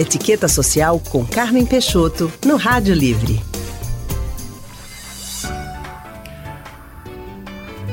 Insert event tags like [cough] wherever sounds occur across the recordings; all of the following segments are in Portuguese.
Etiqueta Social com Carmen Peixoto, no Rádio Livre.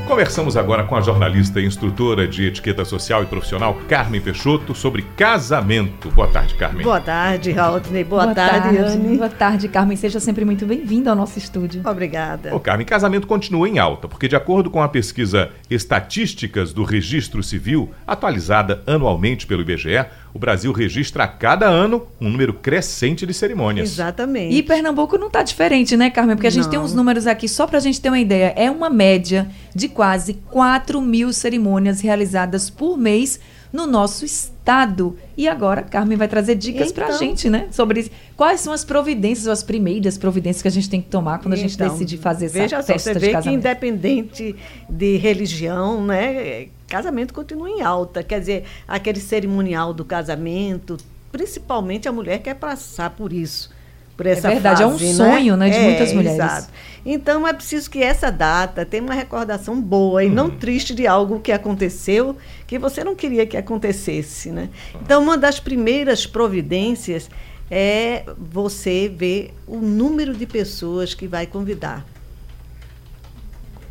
Conversamos agora com a jornalista e instrutora de etiqueta social e profissional Carmen Peixoto sobre casamento. Boa tarde, Carmen. Boa tarde, Raultney. Boa, Boa tarde, tarde, Anne. Boa tarde, Carmen. Seja sempre muito bem-vinda ao nosso estúdio. Obrigada. Ô, Carmen, casamento continua em alta, porque de acordo com a pesquisa Estatísticas do Registro Civil, atualizada anualmente pelo IBGE, o Brasil registra a cada ano um número crescente de cerimônias. Exatamente. E Pernambuco não está diferente, né, Carmen? Porque a gente não. tem uns números aqui, só para a gente ter uma ideia, é uma média de quase 4 mil cerimônias realizadas por mês no nosso estado. E agora, Carmen vai trazer dicas então, para a gente, né? Sobre quais são as providências, as primeiras providências que a gente tem que tomar quando a gente então, decide fazer essa veja festa só, você vê que independente de religião, né? Casamento continua em alta. Quer dizer, aquele cerimonial do casamento, principalmente a mulher quer passar por isso por essa é verdade, fase, é um sonho né, de é, muitas mulheres. Exato. Então é preciso que essa data tenha uma recordação boa e não uhum. triste de algo que aconteceu que você não queria que acontecesse. Né? Então, uma das primeiras providências é você ver o número de pessoas que vai convidar.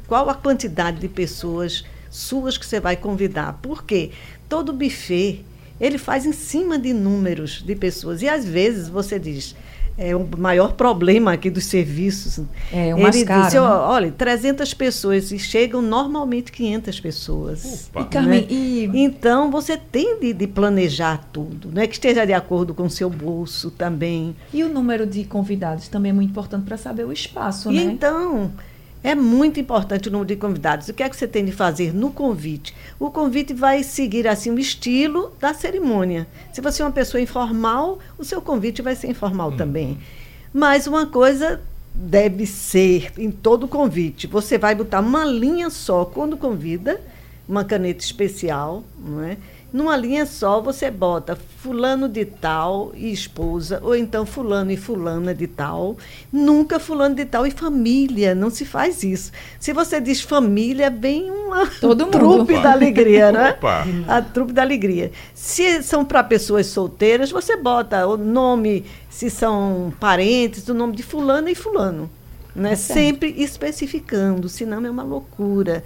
Qual a quantidade de pessoas suas que você vai convidar? Porque todo buffet ele faz em cima de números de pessoas e às vezes você diz é o maior problema aqui dos serviços. É, o mais Ele caro, disse, né? olha, 300 pessoas e chegam normalmente 500 pessoas. E, Carmen, né? e... Então, você tem de, de, planejar tudo, né? que esteja de acordo com o seu bolso também. E o número de convidados também é muito importante para saber o espaço, e né? Então, é muito importante o número de convidados. O que é que você tem de fazer no convite? O convite vai seguir assim o estilo da cerimônia. Se você é uma pessoa informal, o seu convite vai ser informal hum. também. Mas uma coisa deve ser em todo convite. Você vai botar uma linha só quando convida, uma caneta especial, não é? Numa linha só, você bota fulano de tal e esposa, ou então fulano e fulana de tal. Nunca fulano de tal e família, não se faz isso. Se você diz família, vem uma Todo [laughs] trupe mundo. da alegria, né? A trupe da alegria. Se são para pessoas solteiras, você bota o nome, se são parentes, o nome de fulano e fulano. Né? É Sempre especificando, senão é uma loucura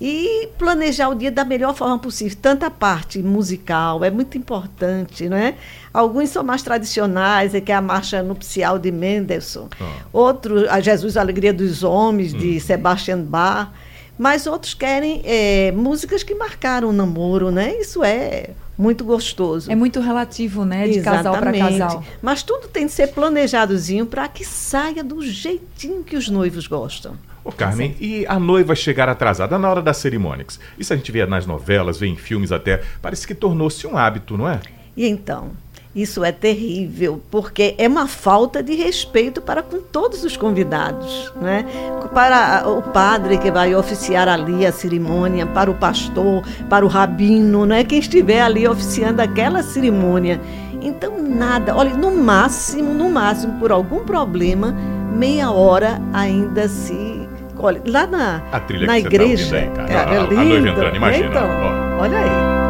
e planejar o dia da melhor forma possível. Tanto a parte musical é muito importante, né? Alguns são mais tradicionais, é que é a marcha nupcial de Mendelssohn. Ah. Outro, a Jesus a Alegria dos Homens, hum. de Sebastian Bach. Mas outros querem é, músicas que marcaram o namoro, né? Isso é muito gostoso. É muito relativo, né? De Exatamente. casal para casal. Mas tudo tem que ser planejadozinho para que saia do jeitinho que os noivos gostam. Ô Carmen, e a noiva chegar atrasada na hora das cerimônias? Isso a gente vê nas novelas, vê em filmes até. Parece que tornou-se um hábito, não é? E então? Isso é terrível, porque é uma falta de respeito para com todos os convidados, né? Para o padre que vai oficiar ali a cerimônia, para o pastor, para o rabino, né? Quem estiver ali oficiando aquela cerimônia. Então nada, olha, no máximo, no máximo, por algum problema, meia hora ainda se Olha, lá na, a trilha na que igreja. Tá aí, cara. É, a, a, a noiva entrando, imagina. Então, olha aí.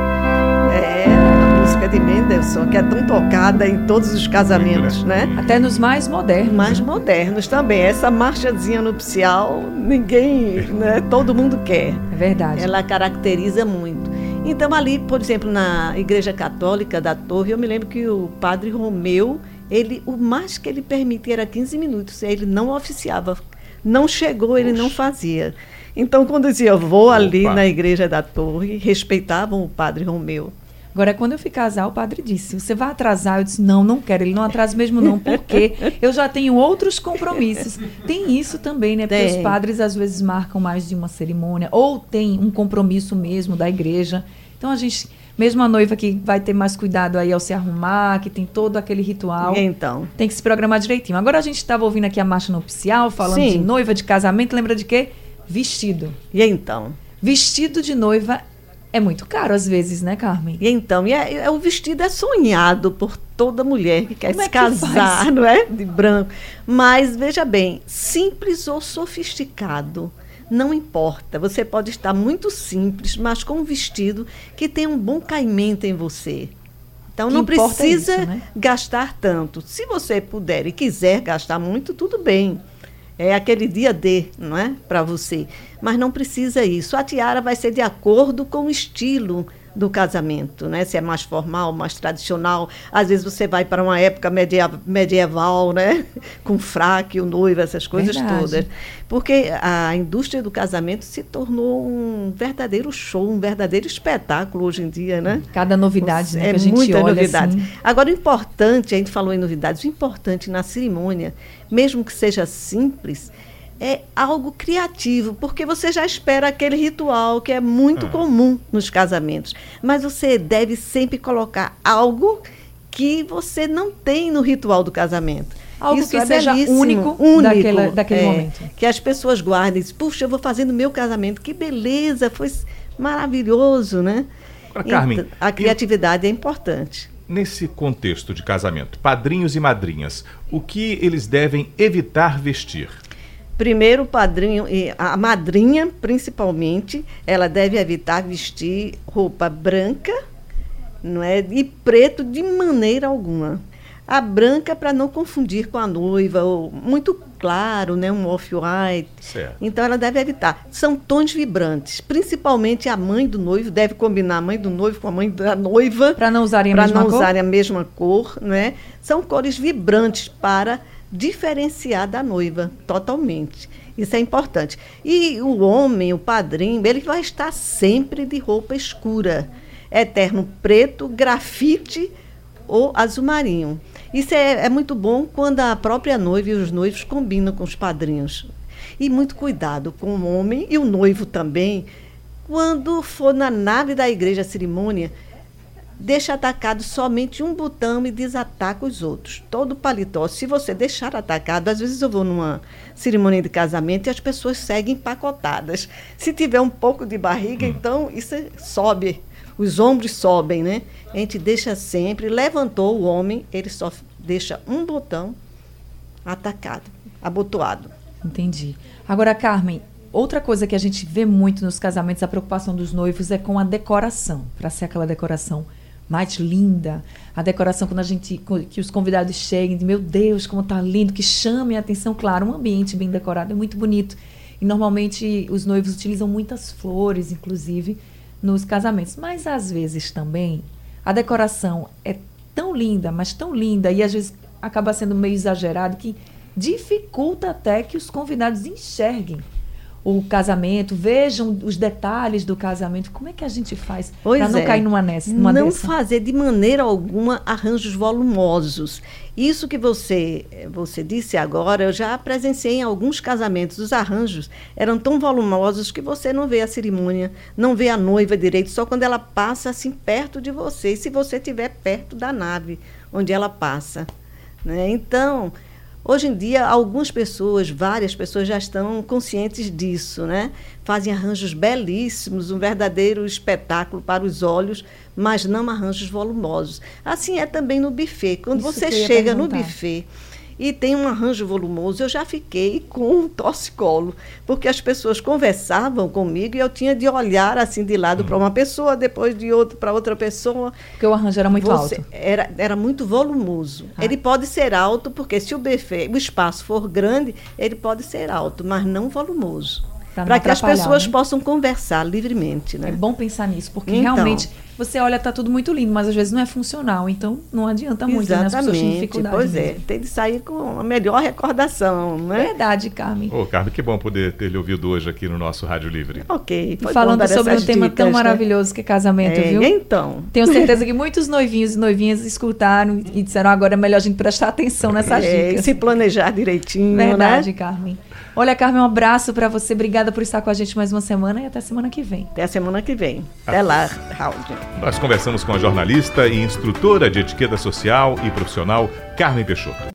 É a música de Mendelssohn, que é tão tocada em todos os casamentos, né? Até nos mais modernos. Mais modernos também. Essa marchazinha nupcial, ninguém, né? Todo mundo quer. É verdade. Ela caracteriza muito. Então, ali, por exemplo, na Igreja Católica da Torre, eu me lembro que o padre Romeu, ele, o mais que ele permitia era 15 minutos. Ele não oficiava não chegou, ele não fazia. Então, quando dizia, vou ali na igreja da torre, respeitavam o padre Romeu. Agora, quando eu fui casar, o padre disse: Você vai atrasar? Eu disse: Não, não quero. Ele não atrasa mesmo, não, porque eu já tenho outros compromissos. Tem isso também, né? Porque tem. os padres às vezes marcam mais de uma cerimônia, ou tem um compromisso mesmo da igreja. Então a gente mesmo a noiva que vai ter mais cuidado aí ao se arrumar, que tem todo aquele ritual. Então. Tem que se programar direitinho. Agora a gente estava ouvindo aqui a marcha nupcial, falando Sim. de noiva, de casamento. Lembra de quê? Vestido. E então? Vestido de noiva é muito caro às vezes, né, Carmen? E então, e é, é, o vestido é sonhado por toda mulher que quer Como se é casar, que [laughs] não é? De branco. Mas veja bem, simples ou sofisticado, não importa. Você pode estar muito simples, mas com um vestido que tem um bom caimento em você. Então não precisa isso, né? gastar tanto. Se você puder e quiser gastar muito, tudo bem. É aquele dia D, não é? Para você. Mas não precisa isso. A tiara vai ser de acordo com o estilo do casamento, né? Se é mais formal, mais tradicional. Às vezes você vai para uma época medieval, medieval né? [laughs] Com fraque, o noivo, essas coisas Verdade. todas. Porque a indústria do casamento se tornou um verdadeiro show, um verdadeiro espetáculo hoje em dia, né? Cada novidade, né? É muita novidade. Assim. Agora, o importante, a gente falou em novidades, o importante na cerimônia, mesmo que seja simples, é algo criativo, porque você já espera aquele ritual que é muito ah. comum nos casamentos. Mas você deve sempre colocar algo que você não tem no ritual do casamento. Algo Isso que é seja único, único daquele, daquele é, momento. Que as pessoas guardem. Puxa, eu vou fazer no meu casamento. Que beleza, foi maravilhoso, né? Agora, Carmen, então, a criatividade é importante. Nesse contexto de casamento, padrinhos e madrinhas, o que eles devem evitar vestir? Primeiro, o padrinho, a madrinha, principalmente, ela deve evitar vestir roupa branca não é, e preto de maneira alguma. A branca para não confundir com a noiva, ou muito claro, né, um off-white. Então ela deve evitar. São tons vibrantes, principalmente a mãe do noivo deve combinar a mãe do noivo com a mãe da noiva para não usarem a mesma não cor. usarem a mesma cor, né? São cores vibrantes para diferenciar da noiva totalmente. Isso é importante. E o homem, o padrinho, ele vai estar sempre de roupa escura. Eterno preto, grafite ou azul marinho. Isso é, é muito bom quando a própria noiva e os noivos combinam com os padrinhos. E muito cuidado com o homem e o noivo também, quando for na nave da igreja cerimônia, deixa atacado somente um botão e desataca os outros. Todo paletó, se você deixar atacado, às vezes eu vou numa cerimônia de casamento e as pessoas seguem empacotadas. Se tiver um pouco de barriga, hum. então isso é, sobe, os ombros sobem, né? A gente deixa sempre, levantou o homem, ele só deixa um botão atacado, abotoado. Entendi. Agora, Carmen, outra coisa que a gente vê muito nos casamentos, a preocupação dos noivos é com a decoração, para ser aquela decoração mais linda. A decoração, quando a gente, que os convidados cheguem, de meu Deus, como tá lindo, que chame a atenção. Claro, um ambiente bem decorado é muito bonito. E normalmente os noivos utilizam muitas flores, inclusive, nos casamentos. Mas às vezes também a decoração é tão linda, mas tão linda, e às vezes acaba sendo meio exagerado, que dificulta até que os convidados enxerguem o casamento, vejam os detalhes do casamento. Como é que a gente faz para não é. cair numa nessa? Numa não dessa? fazer de maneira alguma arranjos volumosos. Isso que você você disse agora, eu já presenciei em alguns casamentos. Os arranjos eram tão volumosos que você não vê a cerimônia, não vê a noiva direito, só quando ela passa assim perto de você. Se você estiver perto da nave onde ela passa. Né? Então, Hoje em dia, algumas pessoas, várias pessoas já estão conscientes disso, né? Fazem arranjos belíssimos, um verdadeiro espetáculo para os olhos, mas não arranjos volumosos. Assim é também no buffet. Quando Isso você chega no buffet e tem um arranjo volumoso, eu já fiquei com um torcicolo, porque as pessoas conversavam comigo e eu tinha de olhar assim de lado para uma pessoa, depois de outro para outra pessoa. Porque o arranjo era muito Você, alto. Era, era muito volumoso. Ah. Ele pode ser alto, porque se o buffet, o espaço for grande, ele pode ser alto, mas não volumoso para que as pessoas né? possam conversar livremente. Né? É bom pensar nisso, porque então, realmente você olha, está tudo muito lindo, mas às vezes não é funcional, então não adianta muito, exatamente, né? As pessoas têm dificuldade. Pois é, tem de sair com a melhor recordação, né? Verdade, Carmen. Ô, Carmen, que bom poder ter lhe ouvido hoje aqui no nosso Rádio Livre. Ok. Foi Falando sobre um tema tão né? maravilhoso que é casamento, é, viu? Então. Tenho [laughs] certeza que muitos noivinhos e noivinhas escutaram e disseram agora é melhor a gente prestar atenção nessas é, dicas. Se planejar direitinho, Verdade, né? Carmen. Olha, Carmen, um abraço para você. Obrigada por estar com a gente mais uma semana e até semana que vem. Até a semana que vem. Até lá, Raul. Nós conversamos com a jornalista e instrutora de etiqueta social e profissional, Carmen Peixoto.